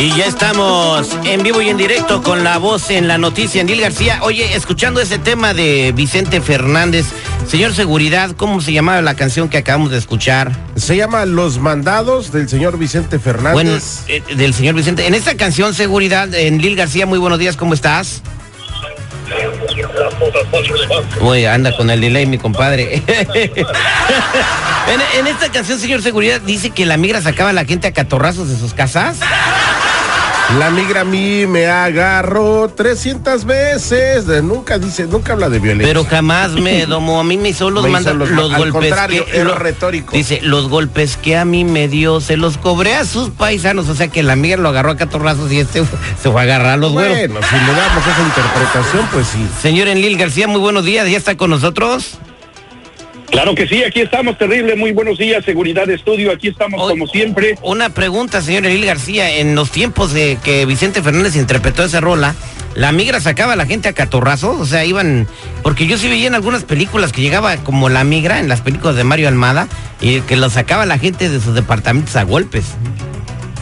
Y ya estamos en vivo y en directo con la voz en la noticia, Neil García. Oye, escuchando ese tema de Vicente Fernández, señor Seguridad, ¿cómo se llamaba la canción que acabamos de escuchar? Se llama Los Mandados del señor Vicente Fernández. Bueno, eh, del señor Vicente. En esta canción, Seguridad, en Neil García, muy buenos días, ¿cómo estás? Uy, anda con el delay, mi compadre. en, en esta canción, señor Seguridad, dice que la migra sacaba a la gente a catorrazos de sus casas. La migra a mí me agarró 300 veces. Nunca dice, nunca habla de violencia. Pero jamás me domó. A mí me hizo los, Me hizo los- los al golpes. contrario, que- lo- retórico. Dice, los golpes que a mí me dio, se los cobré a sus paisanos. O sea que la migra lo agarró a catorrazos y este se fue a agarrar a los güeros. bueno, si le damos esa interpretación, pues sí. Señor Enlil García, muy buenos días. ¿Ya está con nosotros? Claro que sí, aquí estamos, terrible, muy buenos días, seguridad de estudio, aquí estamos Hoy- como siempre. Una pregunta, señor Enlil García. En los tiempos de que Vicente Fernández interpretó esa rola, ¿la migra sacaba a la gente a catorrazos? O sea, iban... Porque yo sí veía en algunas películas que llegaba como la migra, en las películas de Mario Almada, y que lo sacaba la gente de sus departamentos a golpes.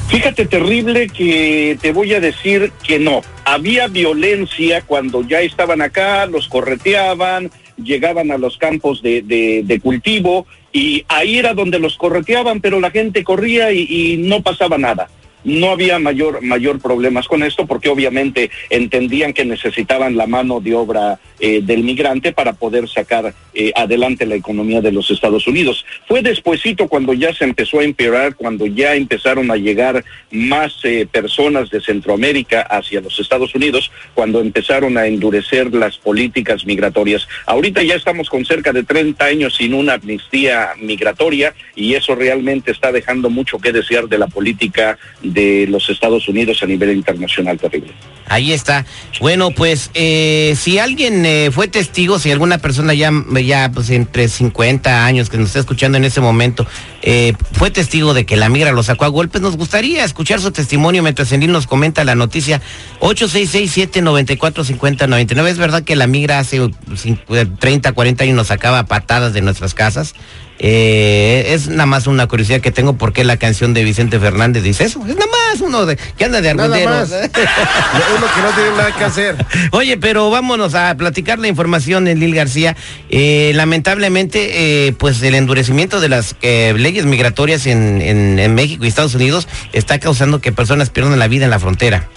Fíjate, terrible, que te voy a decir que no. Había violencia cuando ya estaban acá, los correteaban, llegaban a los campos de, de- cultivo y ahí era donde los correteaban, pero la gente corría y no pasaba nada. No había mayor, mayor problemas con esto porque obviamente entendían que necesitaban la mano de obra eh, del migrante para poder sacar eh, adelante la economía de los Estados Unidos. Fue despuesito cuando ya se empezó a empeorar, cuando ya empezaron a llegar más eh, personas de Centroamérica hacia los Estados Unidos, cuando empezaron a endurecer las políticas migratorias. Ahorita ya estamos con cerca de 30 años sin una amnistía migratoria y eso realmente está dejando mucho que desear de la política de los Estados Unidos a nivel internacional terrible. Ahí está. Bueno, pues eh, si alguien eh, fue testigo, si alguna persona ya, ya pues entre 50 años que nos está escuchando en ese momento, eh, fue testigo de que la migra lo sacó a golpes, nos gustaría escuchar su testimonio mientras Enlil nos comenta la noticia 8667-945099. ¿Es verdad que la migra hace cin- eh, 30, 40 años nos sacaba patadas de nuestras casas? Eh, es nada más una curiosidad que tengo porque la canción de Vicente Fernández dice eso. Es nada más uno de, que anda de Nada argüendero. más. Uno que no tiene nada que hacer. Oye, pero vámonos a platicar la información de Lil García. Eh, lamentablemente, eh, pues el endurecimiento de las eh, leyes migratorias en, en- en México y Estados Unidos está causando que personas pierdan la vida en la frontera.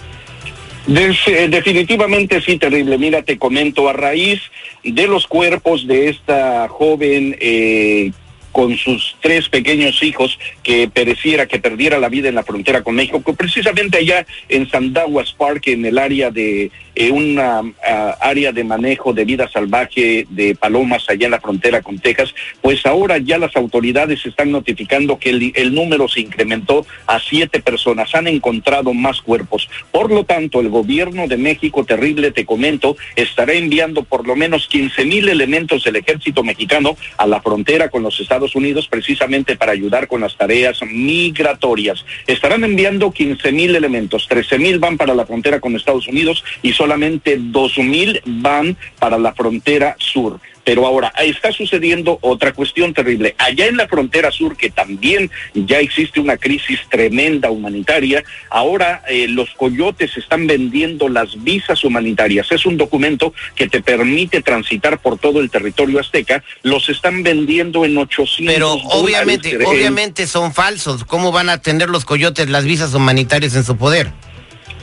Des- definitivamente sí, terrible. Mira, te comento, a raíz de los cuerpos de esta joven eh, con sus tres pequeños hijos que pereciera, que perdiera la vida en la frontera con México, precisamente allá en Sandaguas Park, en el área de eh, una ah, área de manejo de vida salvaje de palomas allá en la frontera con Texas, pues ahora ya las autoridades están notificando que el, el número se incrementó a siete personas. Han encontrado más cuerpos. Por lo tanto, el gobierno de México, terrible, te comento, estará enviando por lo menos 15 mil elementos del ejército mexicano a la frontera con los Estados Unidos precisamente para ayudar con las tareas migratorias. Estarán enviando 15 mil elementos, 13 mil van para la frontera con Estados Unidos y solamente 2 mil van para la frontera sur. Pero ahora está sucediendo otra cuestión terrible. Allá en la frontera sur, que también ya existe una crisis tremenda humanitaria, ahora eh, los coyotes están vendiendo las visas humanitarias. Es un documento que te permite transitar por todo el territorio azteca. Los están vendiendo en 800 Pero obviamente, obviamente son falsos. ¿Cómo van a tener los coyotes las visas humanitarias en su poder?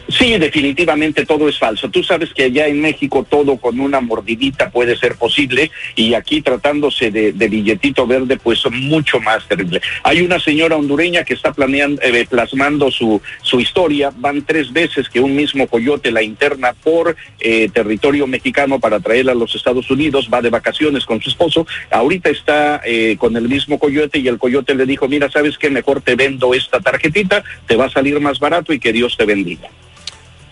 Sí, definitivamente todo es falso. Tú sabes que allá en México todo con una mordidita puede ser posible y aquí tratándose de, billetito verde pues mucho más terrible. Hay una señora hondureña que está planeando, eh, plasmando su, su historia. Van tres veces que un mismo coyote la interna por eh, territorio mexicano para traerla a los Estados Unidos. Va de vacaciones con su esposo. Ahorita está eh, con el mismo coyote y el coyote le dijo, mira, ¿sabes qué? Mejor te vendo esta tarjetita, te va a salir más barato y que Dios te bendiga.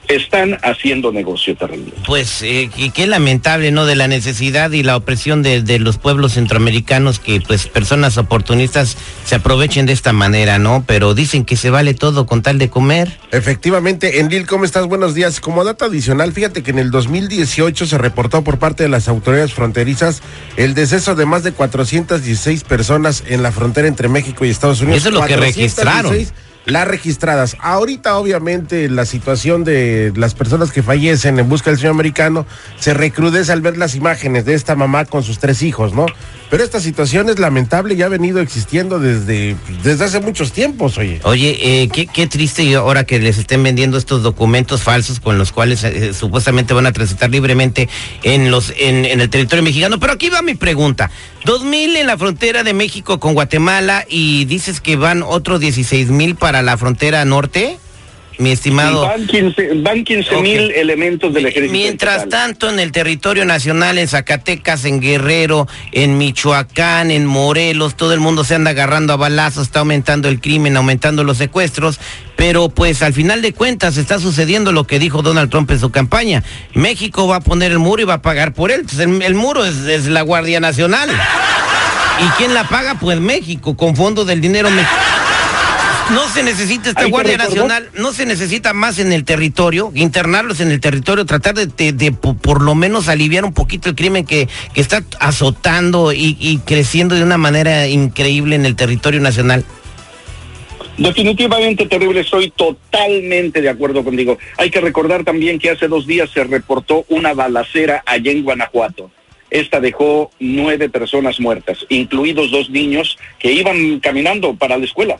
Están haciendo negocio terrible. Pues eh, y qué lamentable, ¿no? De la necesidad y la opresión de, de los pueblos centroamericanos que pues personas oportunistas se aprovechen de esta manera, ¿no? Pero dicen que se vale todo con tal de comer. Efectivamente, Enlil, ¿cómo estás? Buenos días. Como dato adicional, fíjate que en el 2018 se reportó por parte de las autoridades fronterizas el deceso de más de 416 personas en la frontera entre México y Estados Unidos. Eso es lo que 416 registraron. Las registradas. Ahorita, obviamente, la situación de las personas que fallecen en busca del sueño americano se recrudece al ver las imágenes de esta mamá con sus tres hijos, ¿no? Pero esta situación es lamentable y ha venido existiendo desde, desde hace muchos tiempos, oye. Oye, eh, qué, qué triste ahora que les estén vendiendo estos documentos falsos con los cuales eh, supuestamente van a transitar libremente en los en, el territorio mexicano. Pero aquí va mi pregunta. 2000 en la frontera de México con Guatemala y dices que van otros 16 mil para la frontera norte, mi estimado. Van 15 van 15 mil elementos del ejército. Mientras tanto, en el territorio nacional, en Zacatecas, en Guerrero, en Michoacán, en Morelos, todo el mundo se anda agarrando a balazos, está aumentando el crimen, aumentando los secuestros, pero pues al final de cuentas está sucediendo lo que dijo Donald Trump en su campaña. México va a poner el muro y va a pagar por él. El muro es, es la Guardia Nacional. ¿Y quién la paga? Pues México, con fondos del dinero mexicano. No se necesita esta Guardia Nacional, no se necesita más en el territorio, internarlos en el territorio, tratar de, de- de po- por lo menos aliviar un poquito el crimen que, que está azotando y, y creciendo de una manera increíble en el territorio nacional. Definitivamente terrible, estoy totalmente de acuerdo contigo. Hay que recordar también que hace dos días se reportó una balacera allá en Guanajuato. Esta dejó nueve personas muertas, incluidos dos niños que iban caminando para la escuela.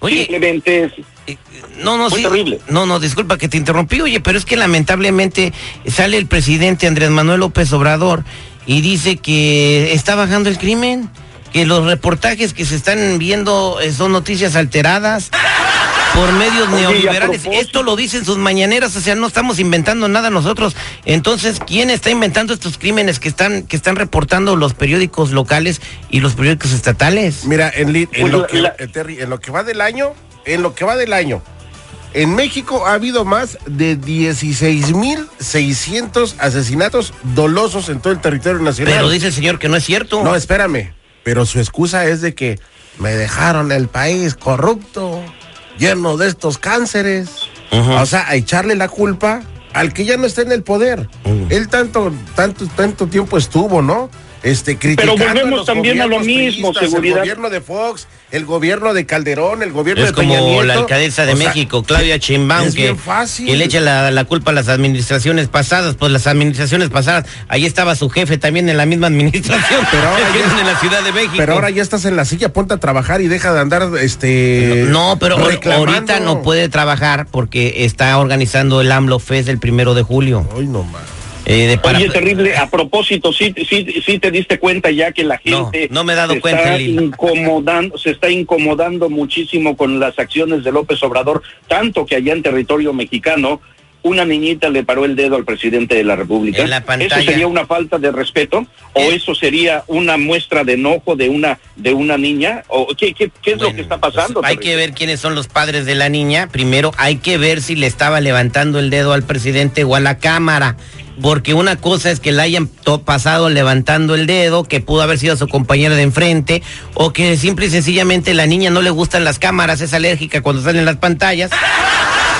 Oye, Simplemente es- Eh, No, no, Muy sí. terrible. No, no, disculpa que te interrumpí, oye, pero es que lamentablemente sale el presidente Andrés Manuel López Obrador y dice que está bajando el crimen, que los reportajes que se están viendo eh, son noticias alteradas por medios Oye, neoliberales. Esto lo dicen sus mañaneras, o sea, no estamos inventando nada nosotros. Entonces, ¿quién está inventando estos crímenes que están que están reportando los periódicos locales y los periódicos estatales? Mira, en, lo que, eh, Terry, en lo que va del año, en lo que va del año, en México ha habido más de 16.600 asesinatos dolosos en todo el territorio nacional. Pero dice el señor que no es cierto. No, espérame. Pero su excusa es de que me dejaron el país corrupto, lleno de estos cánceres. O sea, a echarle la culpa al que ya no está en el poder. Él tanto, tanto, tanto tiempo estuvo, ¿no? Este, criticando volvemos los también a lo mismo, seguridad. El gobierno de Fox, el gobierno de Calderón, el gobierno Es de Peña como Nieto. la alcaldesa de O sea, México, Claudia es que, que le echa la, la culpa a las administraciones pasadas. Pues las administraciones pasadas, ahí estaba su jefe también en la misma administración, Pero ahora ya- es en la Ciudad de México. Pero ahora ya estás en la silla, ponte a trabajar y deja de andar, este... No, pero reclamando. ahorita no puede trabajar porque está organizando el AMLO Fest el primero de julio. Ay, no más. Eh, de para- Oye, terrible, a propósito, sí, sí, sí te diste cuenta ya que la gente no me he dado se cuenta, está incomodando, se está incomodando muchísimo con las acciones de López Obrador, tanto que allá en territorio mexicano una niñita le paró el dedo al presidente de la República. En la pantalla. ¿Eso sería una falta de respeto o Eh. eso sería una muestra de enojo de una de una niña o qué qué, qué es lo que está pasando? pues, hay terrible? que ver quiénes son los padres de la niña. Primero hay que ver si le estaba levantando el dedo al presidente o a la cámara. Porque una cosa es que la hayan pasado levantando el dedo, que pudo haber sido su compañera de enfrente, o que simple y sencillamente la niña no le gustan las cámaras, es alérgica cuando salen las pantallas.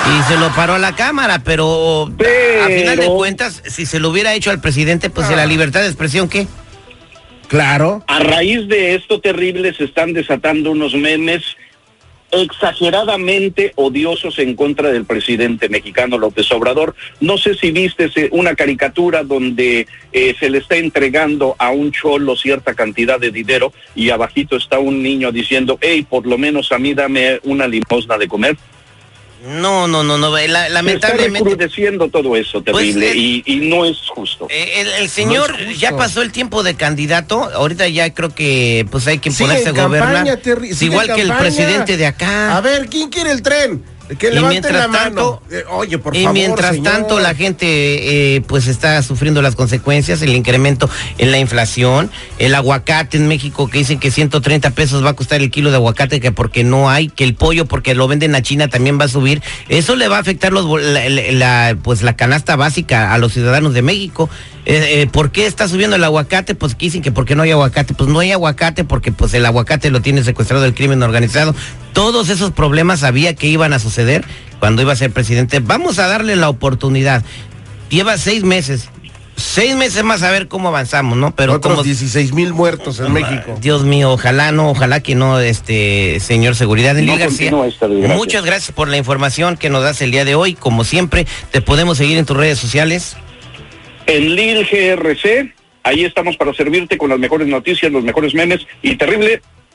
Y se lo paró a la cámara, pero, a final de cuentas, si se lo hubiera hecho al presidente, pues de la libertad de expresión, ¿qué? Claro. A raíz de esto terrible se están desatando unos memes exageradamente odiosos en contra del presidente mexicano López Obrador. No sé si viste una caricatura donde eh, se le está entregando a un cholo cierta cantidad de dinero y abajito está un niño diciendo, hey, por lo menos a mí dame una limosna de comer. No, no, no, no, la- Se está lamentablemente... recrudeciendo todo eso terrible Pues, y, y no es justo. Eh, El, el señor No es justo. ya pasó el tiempo de candidato, ahorita ya creo que pues hay que ponerse a gobernar. campaña, igual que el presidente de acá. A ver, ¿quién quiere el tren? Que y levanten mientras la mano. tanto, Eh, oye, por y favor, mientras señor. tanto la gente eh, pues está sufriendo las consecuencias, el incremento en la inflación, el aguacate en México que dicen que 130 pesos va a costar el kilo de aguacate que porque no hay, que el pollo porque lo venden a China también va a subir, eso le va a afectar los, la, pues la canasta básica a los ciudadanos de México. Eh, eh, ¿Por qué está subiendo el aguacate? Pues que dicen que porque no hay aguacate, pues no hay aguacate porque pues el aguacate lo tiene secuestrado el crimen organizado. Todos esos problemas sabía que iban a suceder cuando iba a ser presidente. Vamos a darle la oportunidad. Lleva seis meses, seis meses más a ver cómo avanzamos, ¿no? Pero Otros como 16 mil muertos en México. Dios mío, ojalá no, ojalá que no, este señor seguridad. No García, muchas gracias por la información que nos das el día de hoy. Como siempre, te podemos seguir en tus redes sociales. En Lil GRC, ahí estamos para servirte con las mejores noticias, los mejores memes y terrible.